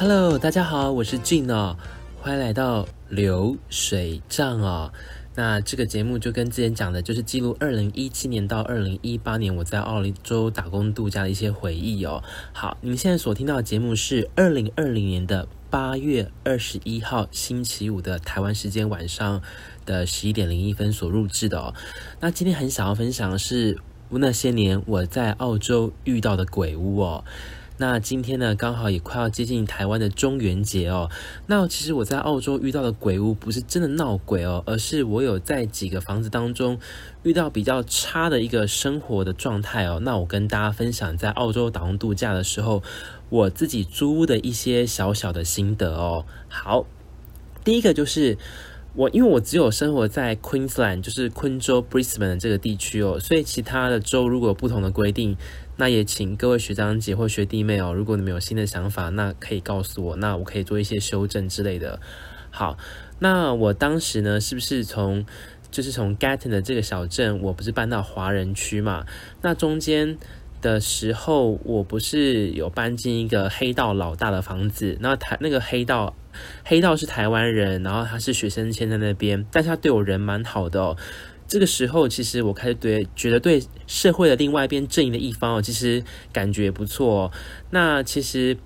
Hello，大家好，我是俊哦，欢迎来到流水账哦。那这个节目就跟之前讲的，就是记录二零一七年到二零一八年我在澳洲打工度假的一些回忆哦。好，你们现在所听到的节目是二零二零年的八月二十一号星期五的台湾时间晚上的十一点零一分所录制的哦。那今天很想要分享的是那些年我在澳洲遇到的鬼屋哦。那今天呢，刚好也快要接近台湾的中元节哦。那其实我在澳洲遇到的鬼屋不是真的闹鬼哦，而是我有在几个房子当中遇到比较差的一个生活的状态哦。那我跟大家分享在澳洲打工度假的时候，我自己租屋的一些小小的心得哦。好，第一个就是我因为我只有生活在 Queensland，就是昆州 Brisbane 的这个地区哦，所以其他的州如果有不同的规定。那也请各位学长姐或学弟妹哦，如果你们有新的想法，那可以告诉我，那我可以做一些修正之类的。好，那我当时呢，是不是从就是从 Gatton 的这个小镇，我不是搬到华人区嘛？那中间的时候，我不是有搬进一个黑道老大的房子？那台那个黑道黑道是台湾人，然后他是学生签在那边，但是他对我人蛮好的哦。这个时候，其实我开始对觉得对社会的另外一边正义的一方哦，其实感觉不错哦。那其实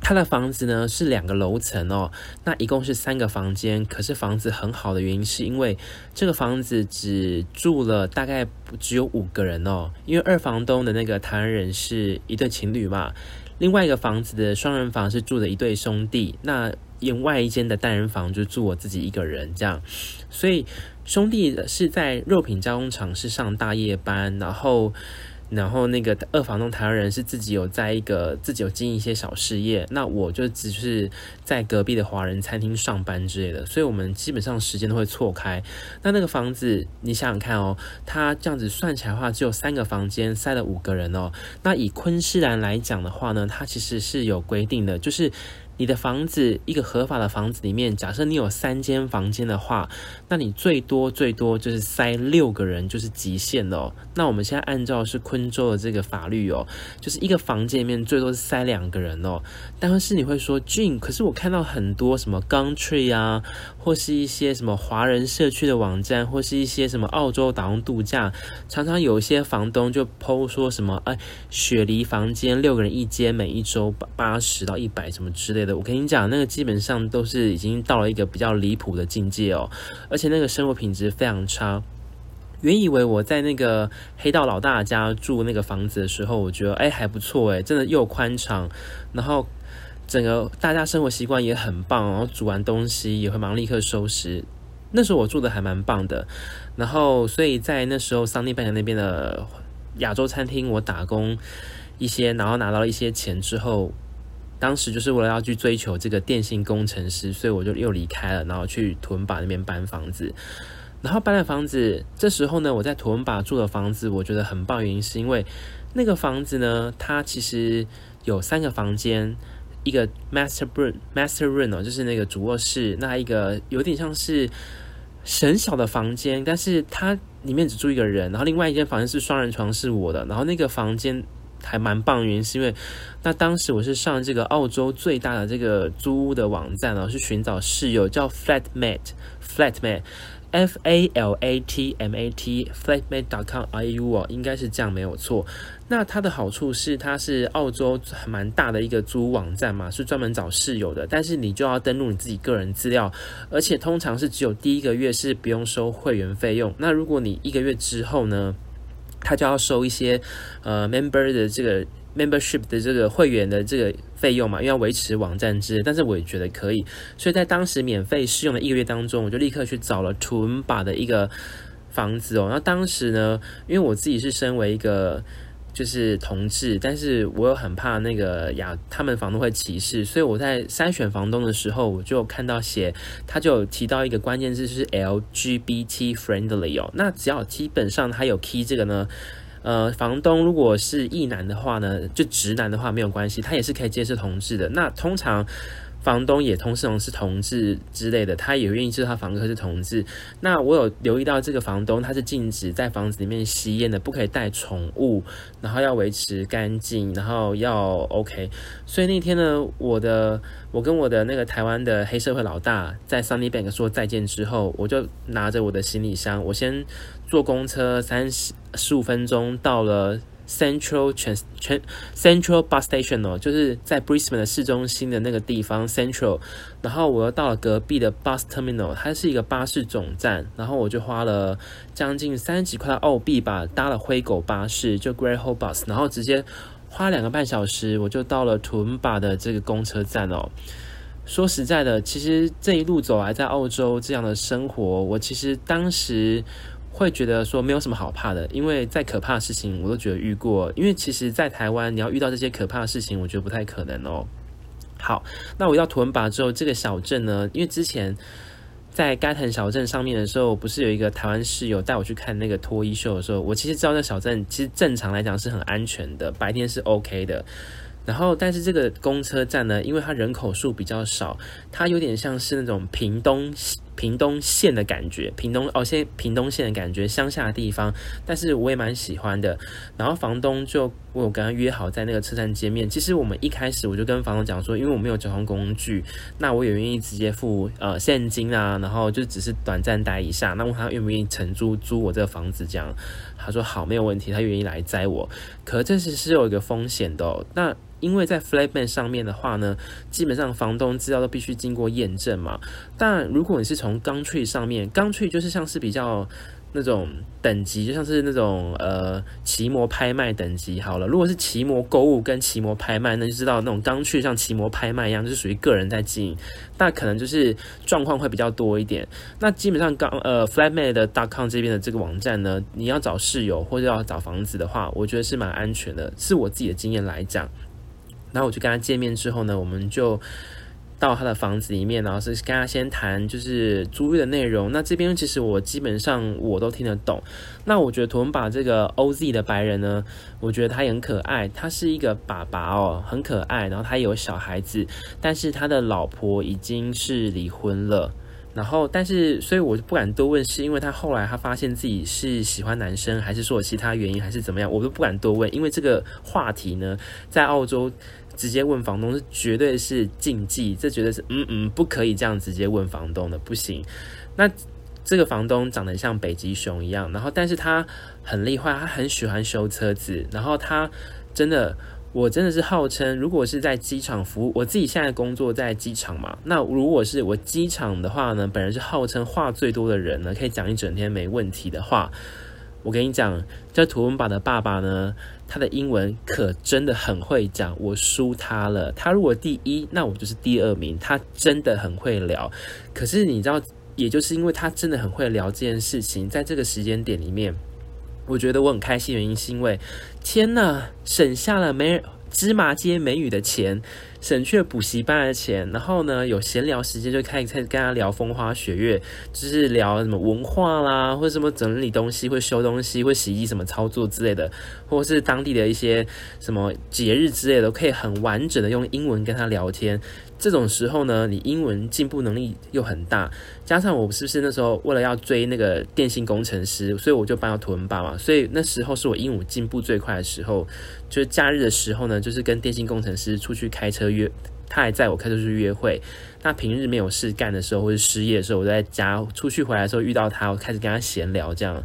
他的房子呢是两个楼层哦，那一共是三个房间。可是房子很好的原因是因为这个房子只住了大概只有五个人哦，因为二房东的那个台湾人是一对情侣嘛，另外一个房子的双人房是住的一对兄弟，那另外一间的单人房就住我自己一个人这样，所以。兄弟是在肉品加工厂是上大夜班，然后，然后那个二房东台湾人是自己有在一个自己有经营一些小事业，那我就只是在隔壁的华人餐厅上班之类的，所以我们基本上时间都会错开。那那个房子，你想想看哦，它这样子算起来的话，只有三个房间，塞了五个人哦。那以昆士兰来讲的话呢，它其实是有规定的，就是。你的房子，一个合法的房子里面，假设你有三间房间的话，那你最多最多就是塞六个人，就是极限的哦。那我们现在按照是昆州的这个法律哦，就是一个房间里面最多是塞两个人哦。但是你会说俊可是我看到很多什么 Gumtree 啊，或是一些什么华人社区的网站，或是一些什么澳洲打工度假，常常有一些房东就 po 说什么，哎，雪梨房间六个人一间，每一周八十到一百什么之类的。我跟你讲，那个基本上都是已经到了一个比较离谱的境界哦，而且那个生活品质非常差。原以为我在那个黑道老大家住那个房子的时候，我觉得哎还不错哎，真的又宽敞，然后整个大家生活习惯也很棒，然后煮完东西也会忙立刻收拾。那时候我住的还蛮棒的，然后所以在那时候桑尼半岛那边的亚洲餐厅，我打工一些，然后拿到了一些钱之后。当时就是为了要去追求这个电信工程师，所以我就又离开了，然后去图文巴那边搬房子。然后搬了房子，这时候呢，我在图文巴住的房子，我觉得很棒，原因是因为那个房子呢，它其实有三个房间，一个 master room，master room 哦，就是那个主卧室，那一个有点像是很小的房间，但是它里面只住一个人，然后另外一间房间是双人床，是我的，然后那个房间。还蛮棒，原因是因为那当时我是上这个澳洲最大的这个租屋的网站哦，是寻找室友，叫 Flatmate，Flatmate，F A L A T M A T，Flatmate.com.au 哦，应该是这样没有错。那它的好处是它是澳洲蛮大的一个租屋网站嘛，是专门找室友的，但是你就要登录你自己个人资料，而且通常是只有第一个月是不用收会员费用。那如果你一个月之后呢？他就要收一些呃 member 的这个 membership 的这个会员的这个费用嘛，因为要维持网站之类，但是我也觉得可以，所以在当时免费试用的一个月当中，我就立刻去找了 Toomba 的一个房子哦。那当时呢，因为我自己是身为一个。就是同志，但是我又很怕那个亚他们房东会歧视，所以我在筛选房东的时候，我就看到写，他就有提到一个关键字是 LGBT friendly 哦，那只要基本上他有 key 这个呢，呃，房东如果是异男的话呢，就直男的话没有关系，他也是可以接受同志的。那通常。房东也同时是同志之类的，他也愿意知道他房客是同志。那我有留意到这个房东他是禁止在房子里面吸烟的，不可以带宠物，然后要维持干净，然后要 OK。所以那天呢，我的我跟我的那个台湾的黑社会老大在 Sunny Bank 说再见之后，我就拿着我的行李箱，我先坐公车三十十五分钟到了。Central 全全 Central Bus Station 哦，就是在 Brisbane 的市中心的那个地方 Central，然后我又到了隔壁的 Bus Terminal，它是一个巴士总站，然后我就花了将近三十几块澳币吧，搭了灰狗巴士，就 Greyhound Bus，然后直接花两个半小时，我就到了图恩巴的这个公车站哦。说实在的，其实这一路走来，在澳洲这样的生活，我其实当时。会觉得说没有什么好怕的，因为再可怕的事情我都觉得遇过。因为其实，在台湾你要遇到这些可怕的事情，我觉得不太可能哦。好，那我到图恩巴之后，这个小镇呢，因为之前在该腾小镇上面的时候，不是有一个台湾室友带我去看那个脱衣秀的时候，我其实知道那小镇其实正常来讲是很安全的，白天是 OK 的。然后，但是这个公车站呢，因为它人口数比较少，它有点像是那种屏东。屏东县的感觉，屏东哦，现屏东县的感觉，乡下的地方，但是我也蛮喜欢的。然后房东就我有跟他约好在那个车站见面。其实我们一开始我就跟房东讲说，因为我没有交通工具，那我也愿意直接付呃现金啊，然后就只是短暂待一下。那问他愿不愿意承租租我这个房子，这样他说好，没有问题，他愿意来载我。可这是是有一个风险的，那。因为在 Flatman 上面的话呢，基本上房东资料都必须经过验证嘛。但如果你是从 Gumtree 上面，Gumtree 就是像是比较那种等级，就像是那种呃奇摩拍卖等级好了。如果是奇摩购物跟奇摩拍卖，那就知道那种 Gumtree 像奇摩拍卖一样，就是属于个人在经营，那可能就是状况会比较多一点。那基本上刚呃 Flatman 的 .com 这边的这个网站呢，你要找室友或者要找房子的话，我觉得是蛮安全的，是我自己的经验来讲。然后我就跟他见面之后呢，我们就到他的房子里面，然后是跟他先谈就是租约的内容。那这边其实我基本上我都听得懂。那我觉得图恩巴这个 OZ 的白人呢，我觉得他也很可爱，他是一个爸爸哦，很可爱。然后他有小孩子，但是他的老婆已经是离婚了。然后，但是，所以我就不敢多问，是因为他后来他发现自己是喜欢男生，还是说其他原因，还是怎么样，我都不敢多问，因为这个话题呢，在澳洲直接问房东是绝对是禁忌，这绝对是嗯嗯不可以这样直接问房东的，不行。那这个房东长得像北极熊一样，然后但是他很厉害，他很喜欢修车子，然后他真的。我真的是号称，如果是在机场服务，我自己现在工作在机场嘛。那如果是我机场的话呢，本人是号称话最多的人呢，可以讲一整天没问题的话。我跟你讲，这图文巴的爸爸呢，他的英文可真的很会讲，我输他了。他如果第一，那我就是第二名。他真的很会聊，可是你知道，也就是因为他真的很会聊这件事情，在这个时间点里面。我觉得我很开心，原因是因为，天呐，省下了没芝麻街美语的钱，省去了补习班的钱，然后呢，有闲聊时间就开始开跟他聊风花雪月，就是聊什么文化啦，或者什么整理东西、会修东西、会洗衣什么操作之类的，或是当地的一些什么节日之类的，都可以很完整的用英文跟他聊天。这种时候呢，你英文进步能力又很大，加上我是不是那时候为了要追那个电信工程师，所以我就搬到图恩巴嘛，所以那时候是我英文进步最快的时候。就是假日的时候呢，就是跟电信工程师出去开车约，他还载我开车去约会。那平日没有事干的时候，或者失业的时候，我在家出去回来的时候遇到他，我开始跟他闲聊这样。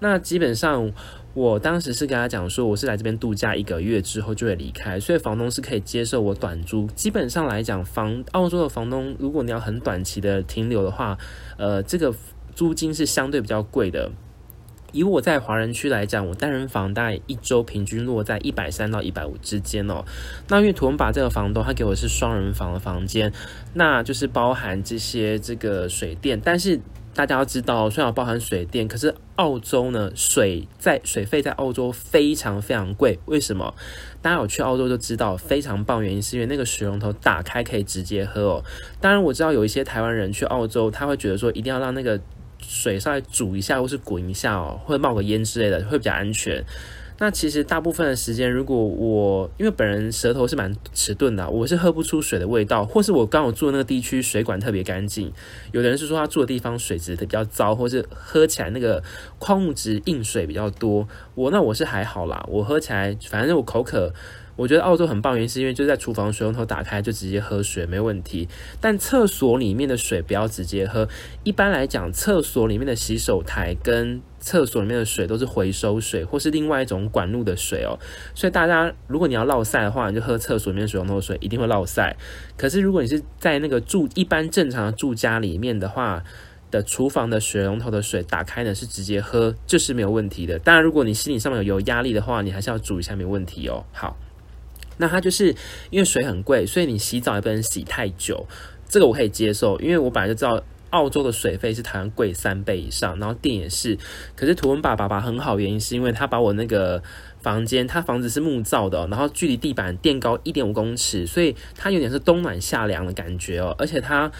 那基本上。我当时是跟他讲说，我是来这边度假一个月之后就会离开，所以房东是可以接受我短租。基本上来讲，房澳洲的房东，如果你要很短期的停留的话，呃，这个租金是相对比较贵的。以我在华人区来讲，我单人房大概一周平均落在一百三到一百五之间哦。那因为图恩把这个房东他给我是双人房的房间，那就是包含这些这个水电，但是。大家要知道，虽然包含水电，可是澳洲呢，水在水费在澳洲非常非常贵。为什么？大家有去澳洲就知道，非常棒。原因是因为那个水龙头打开可以直接喝哦。当然我知道有一些台湾人去澳洲，他会觉得说一定要让那个水稍微煮一下或是滚一下哦，或者冒个烟之类的，会比较安全。那其实大部分的时间，如果我因为本人舌头是蛮迟钝的，我是喝不出水的味道，或是我刚好住的那个地区水管特别干净。有的人是说他住的地方水质比较糟，或是喝起来那个矿物质硬水比较多。我那我是还好啦，我喝起来反正我口渴。我觉得澳洲很棒，原因是因为就在厨房水龙头打开就直接喝水没问题。但厕所里面的水不要直接喝。一般来讲，厕所里面的洗手台跟厕所里面的水都是回收水，或是另外一种管路的水哦。所以大家如果你要落赛的话，你就喝厕所里面水龙头的水，一定会落赛。可是如果你是在那个住一般正常的住家里面的话，的厨房的水龙头的水打开呢是直接喝，这是没有问题的。当然，如果你心理上面有压力的话，你还是要注意一下，没问题哦。好。那它就是因为水很贵，所以你洗澡也不能洗太久，这个我可以接受，因为我本来就知道澳洲的水费是台湾贵三倍以上，然后电也是。可是图文爸爸爸很好，原因是因为他把我那个房间，他房子是木造的，然后距离地板垫高一点五公尺，所以它有点是冬暖夏凉的感觉哦，而且它。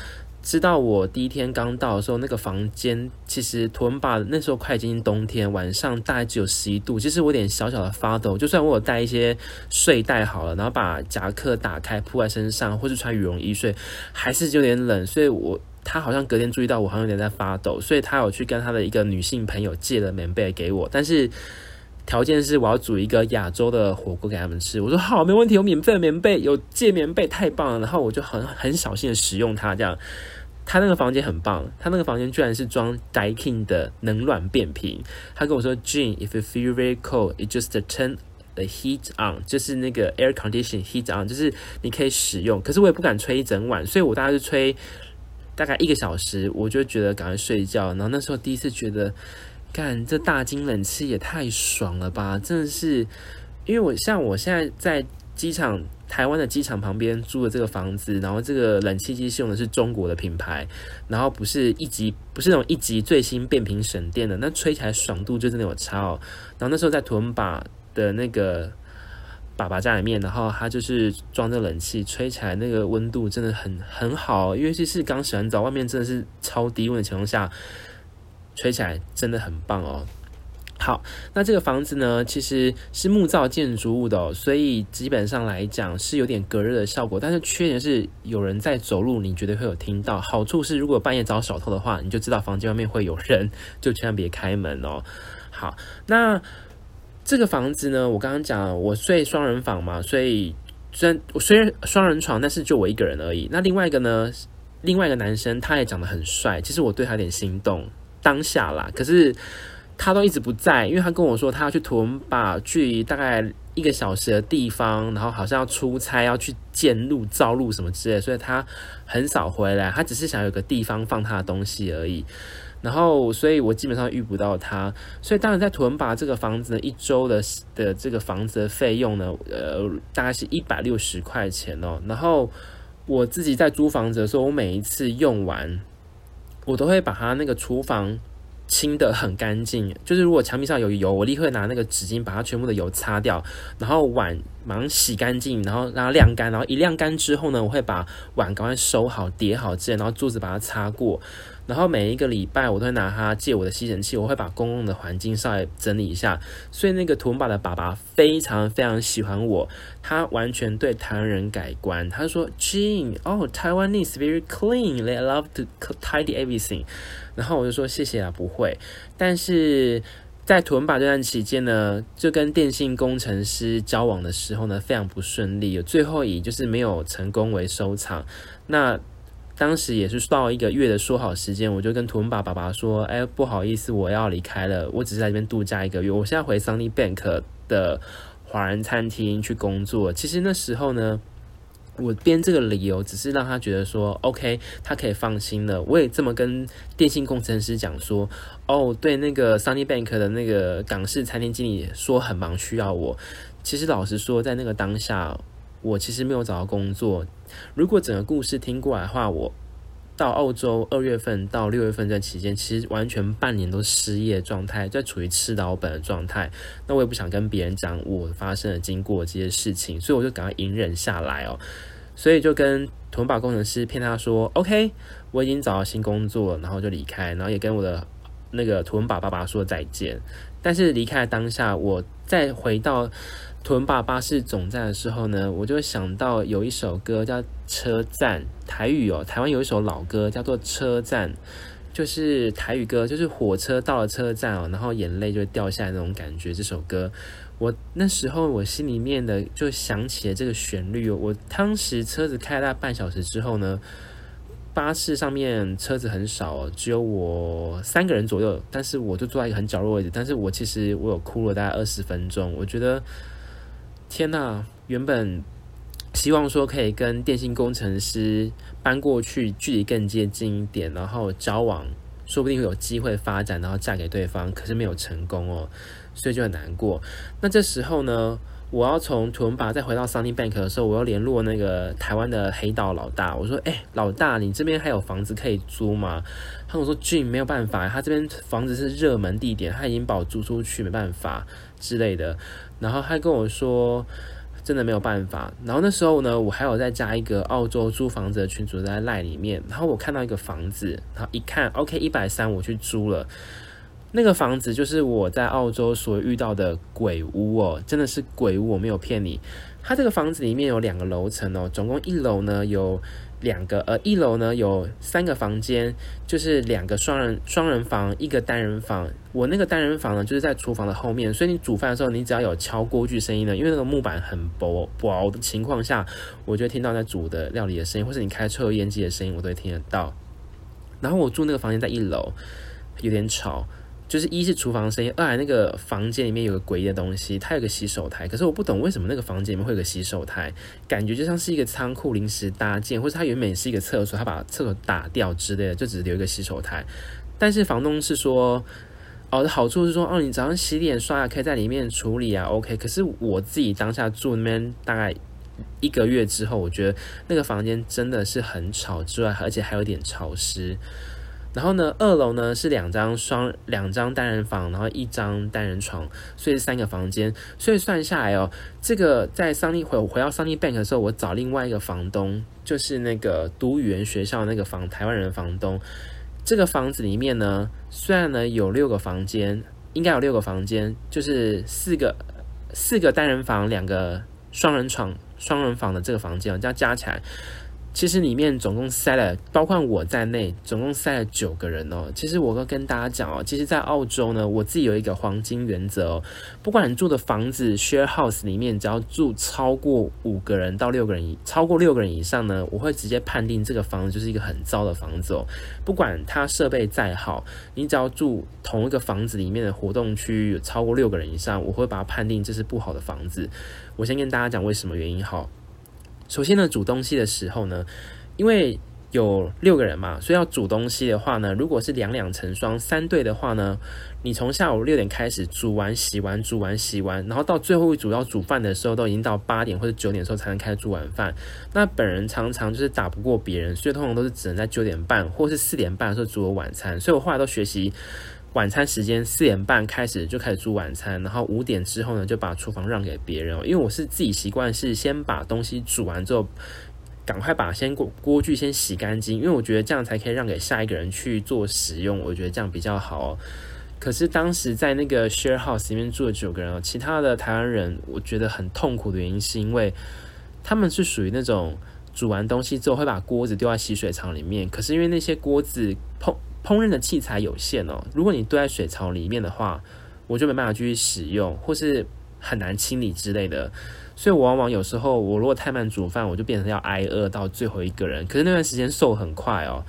知道我第一天刚到的时候，那个房间其实图文巴那时候快接近冬天，晚上大概只有十一度，其实我有点小小的发抖。就算我有带一些睡袋好了，然后把夹克打开铺在身上，或是穿羽绒衣睡，还是有点冷。所以我他好像隔天注意到我好像有点在发抖，所以他有去跟他的一个女性朋友借了棉被给我，但是条件是我要煮一个亚洲的火锅给他们吃。我说好，没问题，有免费的棉被，有借棉被，太棒了。然后我就很很小心的使用它，这样。他那个房间很棒，他那个房间居然是装 Daikin 的冷暖变频。他跟我说，Gene，if you feel very cold，it just turn the heat on，就是那个 air condition heat on，就是你可以使用。可是我也不敢吹一整晚，所以我大概是吹大概一个小时，我就觉得赶快睡觉。然后那时候第一次觉得，干这大金冷气也太爽了吧！真的是，因为我像我现在在机场。台湾的机场旁边租的这个房子，然后这个冷气机是用的是中国的品牌，然后不是一级，不是那种一级最新变频省电的，那吹起来爽度就真的有差哦。然后那时候在图文巴的那个爸爸家里面，然后他就是装着冷气，吹起来那个温度真的很很好，尤其是刚洗完澡，外面真的是超低温的情况下，吹起来真的很棒哦。好，那这个房子呢，其实是木造建筑物的哦，所以基本上来讲是有点隔热的效果。但是缺点是有人在走路，你绝对会有听到。好处是如果半夜找小偷的话，你就知道房间外面会有人，就千万别开门哦。好，那这个房子呢，我刚刚讲我睡双人房嘛，所以虽然虽然双人床，但是就我一个人而已。那另外一个呢，另外一个男生他也长得很帅，其实我对他有点心动，当下啦，可是。他都一直不在，因为他跟我说他要去图文巴，距离大概一个小时的地方，然后好像要出差，要去建路、造路什么之类，所以他很少回来。他只是想有个地方放他的东西而已。然后，所以我基本上遇不到他。所以，当然在屯巴这个房子呢，一周的的这个房子的费用呢，呃，大概是一百六十块钱哦。然后我自己在租房子的时候，我每一次用完，我都会把它那个厨房。清的很干净，就是如果墙壁上有油，我立刻拿那个纸巾把它全部的油擦掉，然后碗马上洗干净，然后让它晾干，然后一晾干之后呢，我会把碗赶快收好叠好之类，然后桌子把它擦过，然后每一个礼拜我都会拿它借我的吸尘器，我会把公共的环境稍微整理一下。所以那个图文爸的爸爸非常非常喜欢我，他完全对台湾人改观。他说：“Gene，哦，Taiwanese very clean. They love to tidy everything.” 然后我就说谢谢啊，不会。但是在图文爸这段期间呢，就跟电信工程师交往的时候呢，非常不顺利，最后以就是没有成功为收场。那当时也是到一个月的说好时间，我就跟图文爸爸爸说：“哎，不好意思，我要离开了，我只是在这边度假一个月，我现在回 Sunny Bank 的华人餐厅去工作。”其实那时候呢。我编这个理由只是让他觉得说，OK，他可以放心了。我也这么跟电信工程师讲说，哦，对，那个 Sunny Bank 的那个港式餐厅经理说很忙，需要我。其实老实说，在那个当下，我其实没有找到工作。如果整个故事听过来的话，我到澳洲二月份到六月份这期间，其实完全半年都失业状态，在处于吃老本的状态。那我也不想跟别人讲我发生的经过这些事情，所以我就赶快隐忍下来哦。所以就跟图文巴工程师骗他说：“OK，我已经找到新工作，然后就离开，然后也跟我的那个图文巴爸爸说再见。但是离开当下，我再回到屯巴巴士总站的时候呢，我就想到有一首歌叫《车站》，台语哦，台湾有一首老歌叫做《车站》，就是台语歌，就是火车到了车站哦，然后眼泪就会掉下来那种感觉。这首歌，我那时候我心里面的就想起了这个旋律哦。我当时车子开了大半小时之后呢。巴士上面车子很少，只有我三个人左右，但是我就坐在一个很角落位置。但是我其实我有哭了大概二十分钟。我觉得天呐，原本希望说可以跟电信工程师搬过去，距离更接近一点，然后交往，说不定会有机会发展，然后嫁给对方，可是没有成功哦，所以就很难过。那这时候呢，我要从图文巴再回到 Sunny Bank 的时候，我要联络那个台湾的黑道老大。我说：“哎、老大，你这边还有房子可以租吗？”他跟我说：“Gene 没有办法，他这边房子是热门地点，他已经把我租出去，没办法之类的。”然后他跟我说：“真的没有办法。”然后那时候呢，我还有再加一个澳洲租房子的群组在赖里面。然后我看到一个房子，然后一看，OK，一百三，我去租了。那个房子就是我在澳洲所遇到的鬼屋哦，真的是鬼屋，我没有骗你。它这个房子里面有两个楼层哦，总共一楼呢有两个，呃，一楼呢有三个房间，就是两个双人双人房，一个单人房。我那个单人房呢，就是在厨房的后面，所以你煮饭的时候，你只要有敲锅具声音呢，因为那个木板很薄薄的情况下，我就听到在煮的料理的声音，或是你开抽油烟机的声音，我都会听得到。然后我住那个房间在一楼，有点吵。就是一是厨房声音，二来那个房间里面有个诡异的东西，它有个洗手台，可是我不懂为什么那个房间里面会有个洗手台，感觉就像是一个仓库临时搭建，或者它原本是一个厕所，它把厕所打掉之类的，就只留一个洗手台。但是房东是说，哦，好处是说，哦，你早上洗脸刷牙可以在里面处理啊，OK。可是我自己当下住那边大概一个月之后，我觉得那个房间真的是很吵之外，而且还有点潮湿。然后呢，二楼呢是两张双两张单人房，然后一张单人床，所以是三个房间。所以算下来哦，这个在桑尼回回到桑尼 Bank 的时候，我找另外一个房东，就是那个读语言学校那个房台湾人的房东。这个房子里面呢，虽然呢有六个房间，应该有六个房间，就是四个四个单人房，两个双人床双人房的这个房间，这样加起来。其实里面总共塞了，包括我在内，总共塞了九个人哦。其实我要跟大家讲哦，其实，在澳洲呢，我自己有一个黄金原则哦，不管你住的房子 share house 里面，只要住超过五个人到六个人以，超过六个人以上呢，我会直接判定这个房子就是一个很糟的房子哦。不管它设备再好，你只要住同一个房子里面的活动区有超过六个人以上，我会把它判定这是不好的房子。我先跟大家讲为什么原因好。首先呢，煮东西的时候呢，因为有六个人嘛，所以要煮东西的话呢，如果是两两成双三对的话呢，你从下午六点开始煮完洗完煮完洗完，然后到最后一组要煮饭的时候，都已经到八点或者九点的时候才能开始煮晚饭。那本人常常就是打不过别人，所以通常都是只能在九点半或是四点半的时候煮我晚餐。所以我后来都学习。晚餐时间四点半开始就开始煮晚餐，然后五点之后呢，就把厨房让给别人。因为我是自己习惯是先把东西煮完之后，赶快把先锅锅具先洗干净，因为我觉得这样才可以让给下一个人去做使用。我觉得这样比较好。可是当时在那个 share house 里面住了九个人哦，其他的台湾人我觉得很痛苦的原因是因为他们是属于那种煮完东西之后会把锅子丢在洗水槽里面，可是因为那些锅子碰。烹饪的器材有限哦，如果你堆在水槽里面的话，我就没办法继续使用，或是很难清理之类的。所以我往往有时候，我如果太慢煮饭，我就变成要挨饿到最后一个人。可是那段时间瘦很快哦。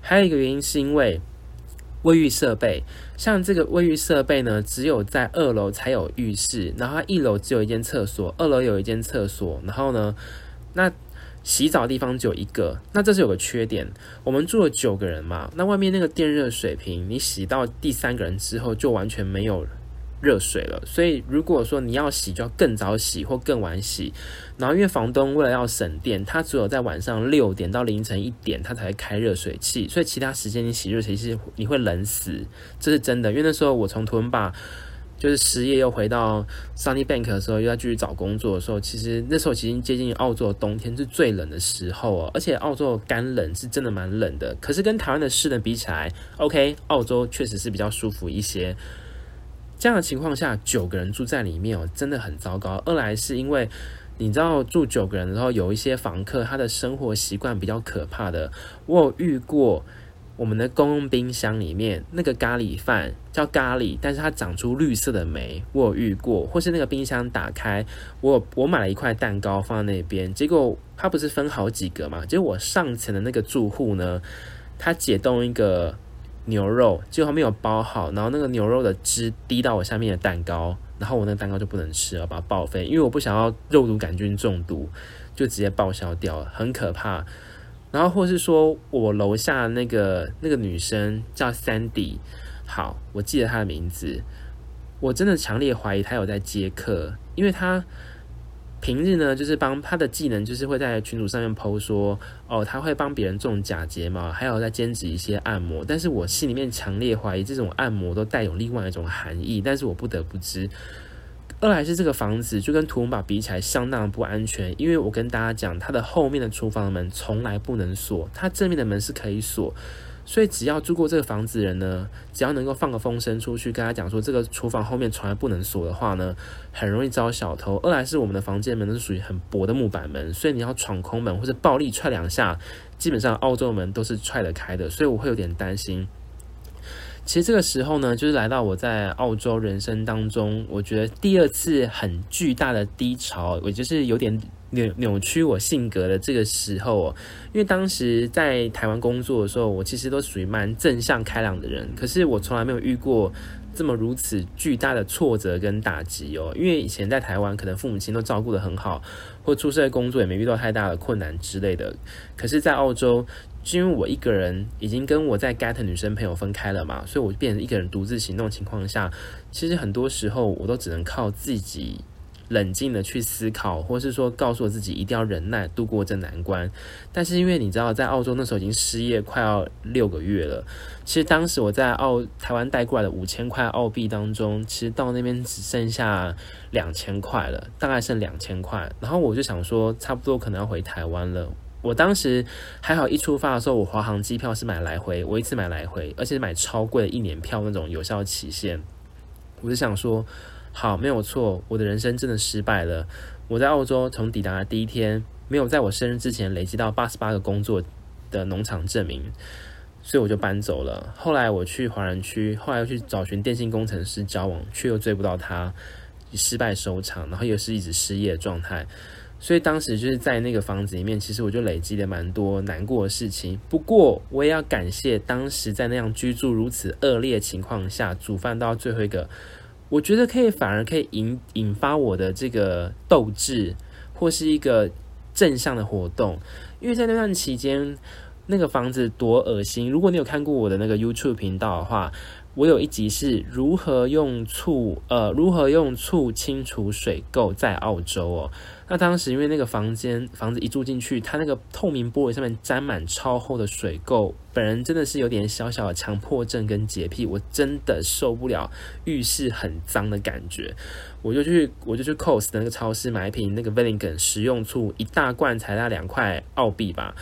还有一个原因是因为卫浴设备，像这个卫浴设备呢，只有在二楼才有浴室，然后它一楼只有一间厕所，二楼有一间厕所，然后呢，那。洗澡的地方只有一个，那这是有个缺点。我们住了九个人嘛，那外面那个电热水瓶，你洗到第三个人之后就完全没有热水了。所以如果说你要洗，就要更早洗或更晚洗。然后因为房东为了要省电，他只有在晚上六点到凌晨一点，他才会开热水器。所以其他时间你洗热水器，你会冷死，这是真的。因为那时候我从图文巴。就是失业又回到 Sunny Bank 的时候，又要继续找工作的时候，其实那时候其实接近澳洲的冬天是最冷的时候哦，而且澳洲干冷是真的蛮冷的。可是跟台湾的湿冷比起来，OK，澳洲确实是比较舒服一些。这样的情况下，九个人住在里面哦，真的很糟糕。二来是因为你知道住九个人的时候，有一些房客他的生活习惯比较可怕的，我有遇过。我们的公用冰箱里面那个咖喱饭叫咖喱，但是它长出绿色的霉，我有遇过。或是那个冰箱打开，我我买了一块蛋糕放在那边，结果它不是分好几个嘛？结果我上层的那个住户呢，他解冻一个牛肉，结果他没有包好，然后那个牛肉的汁滴到我下面的蛋糕，然后我那蛋糕就不能吃了，把它报废，因为我不想要肉毒杆菌中毒，就直接报销掉了，很可怕。然后，或是说我楼下那个那个女生叫 Sandy，好，我记得她的名字。我真的强烈怀疑她有在接客，因为她平日呢就是帮她的技能，就是会在群组上面 PO 说，哦，她会帮别人种假睫毛，还有在兼职一些按摩。但是我心里面强烈怀疑，这种按摩都带有另外一种含义，但是我不得不知。二来是这个房子就跟图文堡比起来相当不安全，因为我跟大家讲，它的后面的厨房门从来不能锁，它正面的门是可以锁，所以只要住过这个房子的人呢，只要能够放个风声出去，跟他讲说这个厨房后面从来不能锁的话呢，很容易招小偷。二来是我们的房间门都是属于很薄的木板门，所以你要闯空门或者暴力踹两下，基本上澳洲门都是踹得开的，所以我会有点担心。其实这个时候呢，就是来到我在澳洲人生当中，我觉得第二次很巨大的低潮，我就是有点扭扭曲我性格的这个时候哦。因为当时在台湾工作的时候，我其实都属于蛮正向开朗的人，可是我从来没有遇过这么如此巨大的挫折跟打击哦。因为以前在台湾，可能父母亲都照顾得很好，或出社会工作也没遇到太大的困难之类的，可是，在澳洲。是因为我一个人已经跟我在 get 女生朋友分开了嘛，所以我变成一个人独自行动的情况下，其实很多时候我都只能靠自己冷静的去思考，或是说告诉我自己一定要忍耐度过这难关。但是因为你知道，在澳洲那时候已经失业快要六个月了，其实当时我在澳台湾带过来的五千块澳币当中，其实到那边只剩下两千块了，大概剩两千块。然后我就想说，差不多可能要回台湾了。我当时还好，一出发的时候，我华航机票是买来回，我一次买来回，而且买超贵的一年票那种有效期限。我就想说，好，没有错，我的人生真的失败了。我在澳洲从抵达的第一天，没有在我生日之前累积到八十八个工作的农场证明，所以我就搬走了。后来我去华人区，后来又去找寻电信工程师交往，却又追不到他，以失败收场，然后又是一直失业的状态。所以当时就是在那个房子里面，其实我就累积了蛮多难过的事情。不过我也要感谢当时在那样居住如此恶劣的情况下，煮饭到最后一个，我觉得可以反而可以引引发我的这个斗志，或是一个正向的活动。因为在那段期间，那个房子多恶心。如果你有看过我的那个 YouTube 频道的话，我有一集是如何用醋，呃，如何用醋清除水垢在澳洲哦。那当时因为那个房间房子一住进去，它那个透明玻璃上面沾满超厚的水垢，本人真的是有点小小的强迫症跟洁癖，我真的受不了浴室很脏的感觉，我就去我就去 cos 的那个超市买一瓶那个 Wellington 食用醋，一大罐才大两块澳币吧，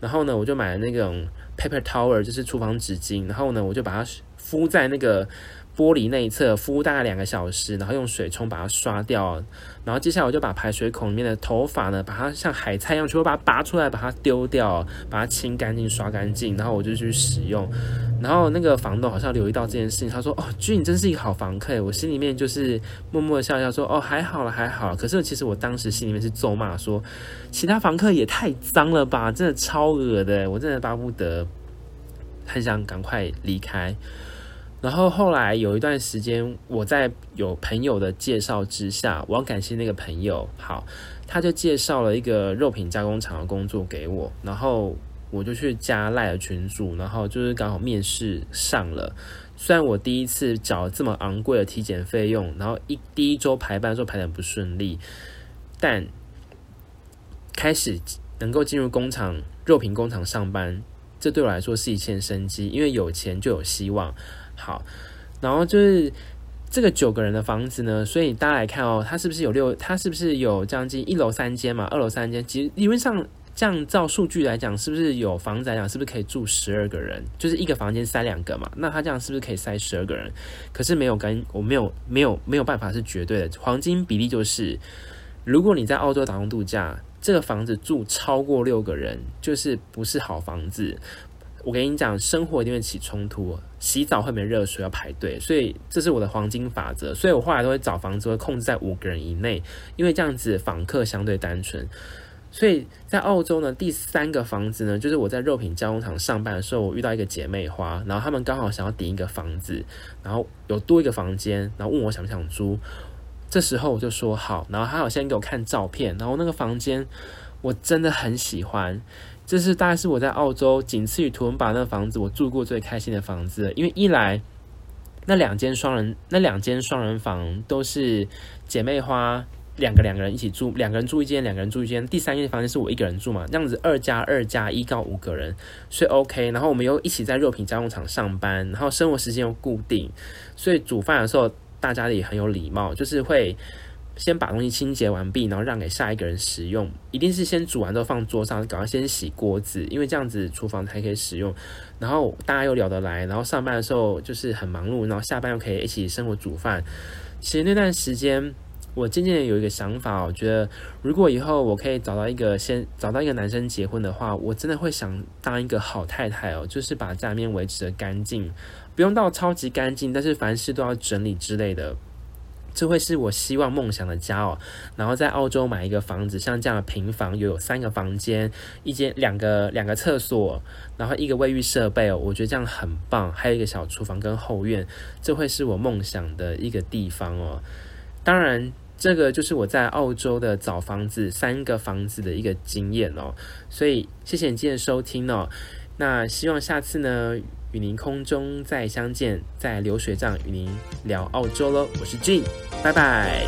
然后呢，我就买了那种 paper towel，就是厨房纸巾，然后呢，我就把它。敷在那个玻璃内侧，敷大概两个小时，然后用水冲把它刷掉。然后接下来我就把排水孔里面的头发呢，把它像海菜一样，全部把它拔出来，把它丢掉，把它清干净、刷干净。然后我就去使用。然后那个房东好像留意到这件事情，他说：“哦，君，你真是一个好房客。”我心里面就是默默的笑笑说：“哦，还好了，还好了。”可是其实我当时心里面是咒骂说：“其他房客也太脏了吧，真的超恶的，我真的巴不得，很想赶快离开。”然后后来有一段时间，我在有朋友的介绍之下，我要感谢那个朋友，好，他就介绍了一个肉品加工厂的工作给我，然后我就去加赖的群组，然后就是刚好面试上了。虽然我第一次缴这么昂贵的体检费用，然后一第一周排班的时候排得很不顺利，但开始能够进入工厂肉品工厂上班，这对我来说是一线生机，因为有钱就有希望。好，然后就是这个九个人的房子呢，所以大家来看哦，它是不是有六？它是不是有将近一楼三间嘛？二楼三间，其实理论上这样照数据来讲，是不是有房子来讲，是不是可以住十二个人？就是一个房间塞两个嘛？那他这样是不是可以塞十二个人？可是没有跟我没有没有没有办法是绝对的，黄金比例就是，如果你在澳洲打工度假，这个房子住超过六个人，就是不是好房子。我跟你讲，生活一定会起冲突，洗澡会没热水要排队，所以这是我的黄金法则。所以我后来都会找房子会控制在五个人以内，因为这样子访客相对单纯。所以在澳洲呢，第三个房子呢，就是我在肉品加工厂上班的时候，我遇到一个姐妹花，然后他们刚好想要顶一个房子，然后有多一个房间，然后问我想不想租。这时候我就说好，然后他好先给我看照片，然后那个房间我真的很喜欢。这是大概是我在澳洲仅次于图文巴那房子，我住过最开心的房子。因为一来那两间双人那两间双人房都是姐妹花两个两个人一起住，两个人住一间，两个人住一间。第三间房间是我一个人住嘛，这样子二加二加一到五个人，所以 OK。然后我们又一起在肉品加工厂上班，然后生活时间又固定，所以煮饭的时候大家也很有礼貌，就是会。先把东西清洁完毕，然后让给下一个人使用。一定是先煮完之后放桌上，赶快先洗锅子，因为这样子厨房才可以使用。然后大家又聊得来，然后上班的时候就是很忙碌，然后下班又可以一起生活煮饭。其实那段时间，我渐渐有一个想法，我觉得如果以后我可以找到一个先找到一个男生结婚的话，我真的会想当一个好太太哦，就是把家里面维持的干净，不用到超级干净，但是凡事都要整理之类的。这会是我希望梦想的家哦，然后在澳洲买一个房子，像这样的平房，又有三个房间，一间两个两个厕所，然后一个卫浴设备哦，我觉得这样很棒，还有一个小厨房跟后院，这会是我梦想的一个地方哦。当然，这个就是我在澳洲的找房子三个房子的一个经验哦，所以谢谢你今天收听哦，那希望下次呢。与您空中再相见，在流水账与您聊澳洲喽，我是 Gene，拜拜。